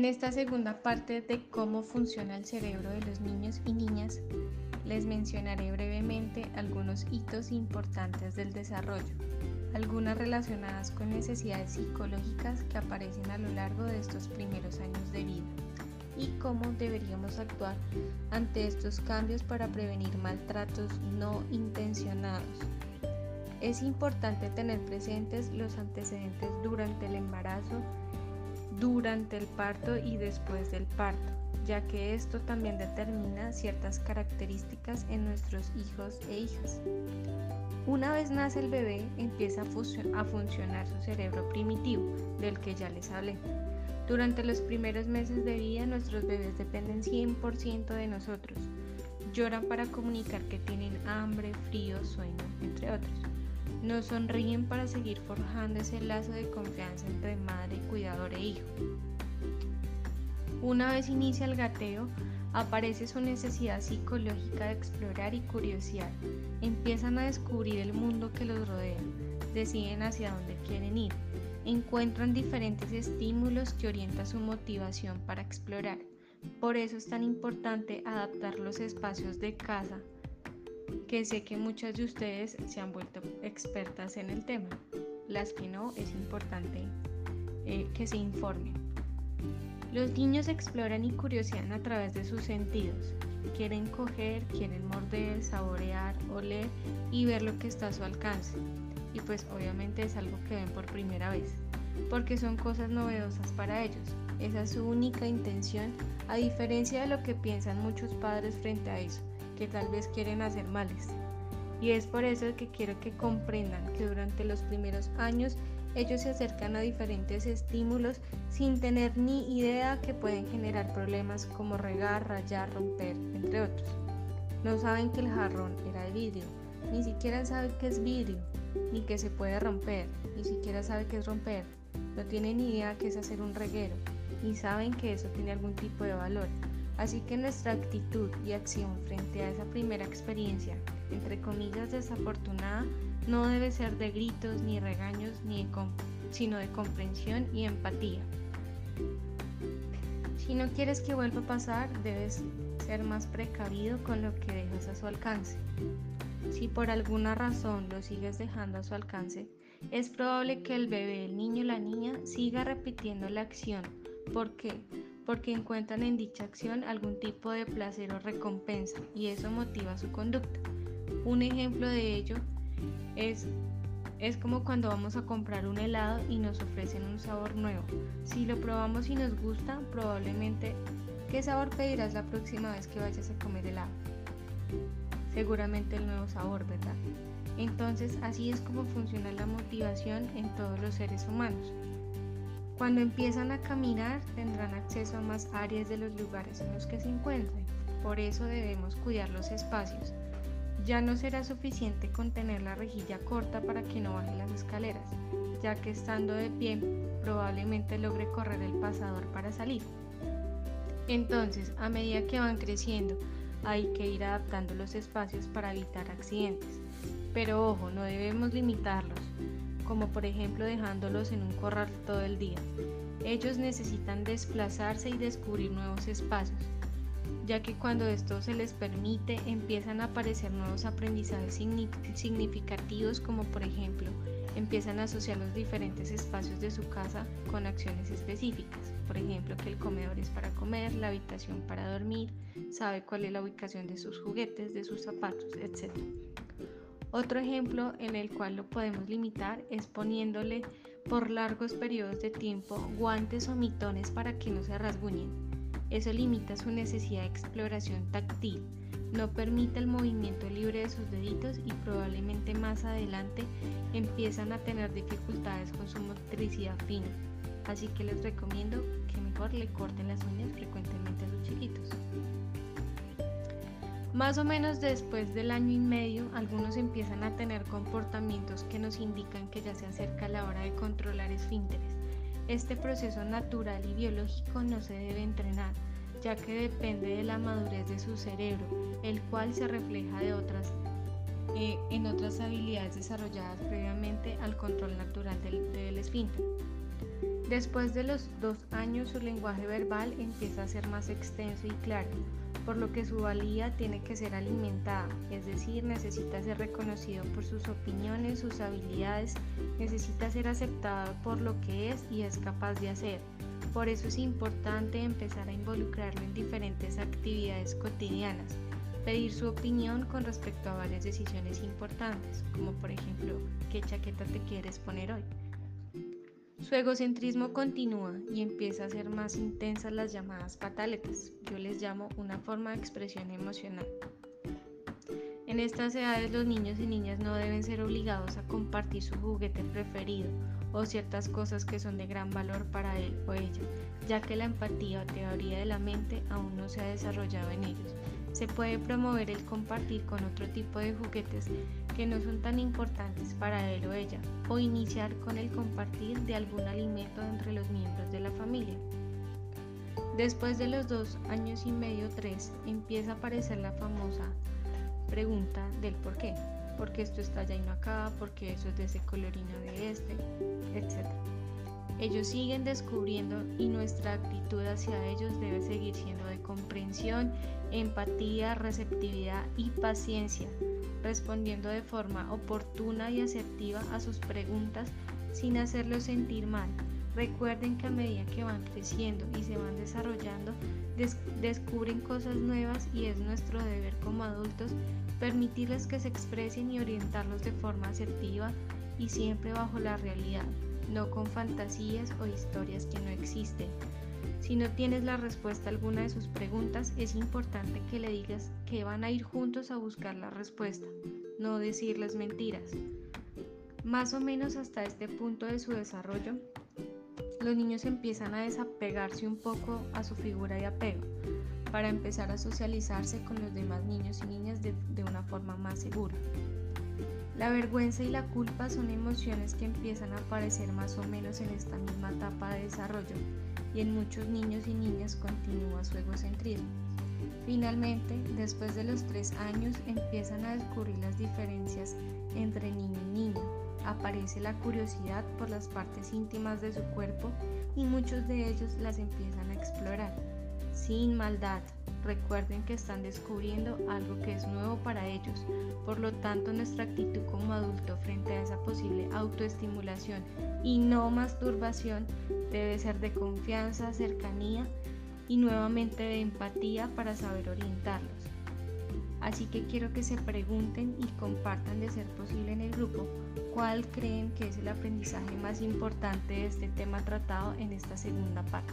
En esta segunda parte de cómo funciona el cerebro de los niños y niñas, les mencionaré brevemente algunos hitos importantes del desarrollo, algunas relacionadas con necesidades psicológicas que aparecen a lo largo de estos primeros años de vida y cómo deberíamos actuar ante estos cambios para prevenir maltratos no intencionados. Es importante tener presentes los antecedentes durante el embarazo, durante el parto y después del parto, ya que esto también determina ciertas características en nuestros hijos e hijas. Una vez nace el bebé, empieza a, funcionar su cerebro primitivo, del que ya les hablé. Durante los primeros meses de vida, nuestros bebés dependen 100% de nosotros. Lloran para comunicar que tienen hambre, frío, sueño, entre otros. Nos sonríen para seguir forjando ese lazo de confianza entre madre, cuidador e hijo. Una vez inicia el gateo, aparece su necesidad psicológica de explorar y curiosidad. Empiezan a descubrir el mundo que los rodea, deciden hacia dónde quieren ir, encuentran diferentes estímulos que orientan su motivación para explorar. Por eso es tan importante adaptar los espacios de casa que sé que muchas de ustedes se han vuelto expertas en el tema. Las que no, es importante eh, que se informen. Los niños exploran y curiosean a través de sus sentidos. Quieren coger, quieren morder, saborear, oler y ver lo que está a su alcance. Y pues obviamente es algo que ven por primera vez, porque son cosas novedosas para ellos. Esa es su única intención, a diferencia de lo que piensan muchos padres frente a eso que tal vez quieren hacer males. Y es por eso que quiero que comprendan que durante los primeros años ellos se acercan a diferentes estímulos sin tener ni idea que pueden generar problemas como regar, rayar, romper, entre otros. No saben que el jarrón era de vidrio, ni siquiera saben que es vidrio, ni que se puede romper, ni siquiera saben que es romper. No tienen ni idea que es hacer un reguero, ni saben que eso tiene algún tipo de valor. Así que nuestra actitud y acción frente a esa primera experiencia, entre comillas desafortunada, no debe ser de gritos ni regaños, ni sino de comprensión y empatía. Si no quieres que vuelva a pasar, debes ser más precavido con lo que dejas a su alcance. Si por alguna razón lo sigues dejando a su alcance, es probable que el bebé, el niño o la niña siga repitiendo la acción. ¿Por qué? Porque encuentran en dicha acción algún tipo de placer o recompensa y eso motiva su conducta. Un ejemplo de ello es, es como cuando vamos a comprar un helado y nos ofrecen un sabor nuevo. Si lo probamos y nos gusta, probablemente, ¿qué sabor pedirás la próxima vez que vayas a comer helado? Seguramente el nuevo sabor, ¿verdad? Entonces así es como funciona la motivación en todos los seres humanos. Cuando empiezan a caminar tendrán acceso a más áreas de los lugares en los que se encuentren. Por eso debemos cuidar los espacios. Ya no será suficiente con tener la rejilla corta para que no baje las escaleras, ya que estando de pie probablemente logre correr el pasador para salir. Entonces, a medida que van creciendo, hay que ir adaptando los espacios para evitar accidentes. Pero ojo, no debemos limitarlos como por ejemplo dejándolos en un corral todo el día. Ellos necesitan desplazarse y descubrir nuevos espacios, ya que cuando esto se les permite empiezan a aparecer nuevos aprendizajes significativos como por ejemplo empiezan a asociar los diferentes espacios de su casa con acciones específicas. Por ejemplo, que el comedor es para comer, la habitación para dormir, sabe cuál es la ubicación de sus juguetes, de sus zapatos, etc. Otro ejemplo en el cual lo podemos limitar es poniéndole por largos periodos de tiempo guantes o mitones para que no se rasguñen. Eso limita su necesidad de exploración táctil, no permite el movimiento libre de sus deditos y probablemente más adelante empiezan a tener dificultades con su motricidad fina. Así que les recomiendo que mejor le corten las uñas frecuentemente a sus chiquitos. Más o menos después del año y medio, algunos empiezan a tener comportamientos que nos indican que ya se acerca la hora de controlar esfínteres. Este proceso natural y biológico no se debe entrenar, ya que depende de la madurez de su cerebro, el cual se refleja eh, en otras habilidades desarrolladas previamente al control natural del, del esfínter. Después de los dos años su lenguaje verbal empieza a ser más extenso y claro, por lo que su valía tiene que ser alimentada, es decir, necesita ser reconocido por sus opiniones, sus habilidades, necesita ser aceptado por lo que es y es capaz de hacer. Por eso es importante empezar a involucrarlo en diferentes actividades cotidianas, pedir su opinión con respecto a varias decisiones importantes, como por ejemplo, ¿qué chaqueta te quieres poner hoy? Su egocentrismo continúa y empieza a ser más intensas las llamadas pataletas. Yo les llamo una forma de expresión emocional. En estas edades los niños y niñas no deben ser obligados a compartir su juguete preferido o ciertas cosas que son de gran valor para él o ella, ya que la empatía o teoría de la mente aún no se ha desarrollado en ellos. Se puede promover el compartir con otro tipo de juguetes que no son tan importantes para él o ella, o iniciar con el compartir de algún alimento entre los miembros de la familia. Después de los dos años y medio, tres, empieza a aparecer la famosa pregunta del por qué. ¿Por qué esto está allá y no acá? ¿Por qué eso es de ese colorino de este? Etcétera. Ellos siguen descubriendo y nuestra actitud hacia ellos debe seguir siendo de comprensión, empatía, receptividad y paciencia, respondiendo de forma oportuna y asertiva a sus preguntas sin hacerlos sentir mal. Recuerden que a medida que van creciendo y se van desarrollando, descubren cosas nuevas y es nuestro deber como adultos permitirles que se expresen y orientarlos de forma asertiva y siempre bajo la realidad no con fantasías o historias que no existen. Si no tienes la respuesta a alguna de sus preguntas, es importante que le digas que van a ir juntos a buscar la respuesta, no decirles mentiras. Más o menos hasta este punto de su desarrollo, los niños empiezan a desapegarse un poco a su figura de apego para empezar a socializarse con los demás niños y niñas de, de una forma más segura. La vergüenza y la culpa son emociones que empiezan a aparecer más o menos en esta misma etapa de desarrollo y en muchos niños y niñas continúa su egocentrismo. Finalmente, después de los tres años empiezan a descubrir las diferencias entre niño y niña. Aparece la curiosidad por las partes íntimas de su cuerpo y muchos de ellos las empiezan a explorar, sin maldad, Recuerden que están descubriendo algo que es nuevo para ellos, por lo tanto nuestra actitud como adulto frente a esa posible autoestimulación y no masturbación debe ser de confianza, cercanía y nuevamente de empatía para saber orientarlos. Así que quiero que se pregunten y compartan de ser posible en el grupo cuál creen que es el aprendizaje más importante de este tema tratado en esta segunda parte.